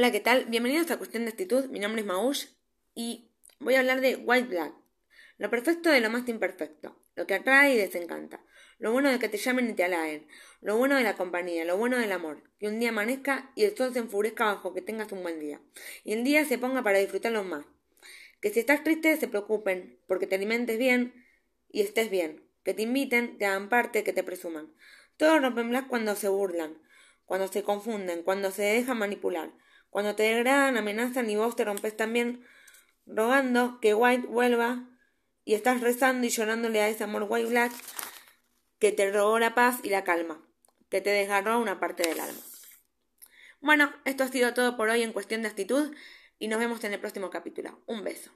Hola, ¿qué tal? Bienvenidos a Cuestión de Actitud. Mi nombre es Maush y voy a hablar de White Black. Lo perfecto de lo más imperfecto. Lo que atrae y desencanta. Lo bueno de que te llamen y te alaen. Lo bueno de la compañía. Lo bueno del amor. Que un día amanezca y el sol se enfurezca bajo que tengas un buen día. Y el día se ponga para disfrutarlo más. Que si estás triste se preocupen porque te alimentes bien y estés bien. Que te inviten, te hagan parte, que te presuman. Todos rompen black cuando se burlan, cuando se confunden, cuando se dejan manipular cuando te degradan, amenazan y vos te rompes también rogando que White vuelva y estás rezando y llorándole a ese amor White Black que te robó la paz y la calma, que te desgarró una parte del alma. Bueno, esto ha sido todo por hoy en cuestión de actitud y nos vemos en el próximo capítulo. Un beso.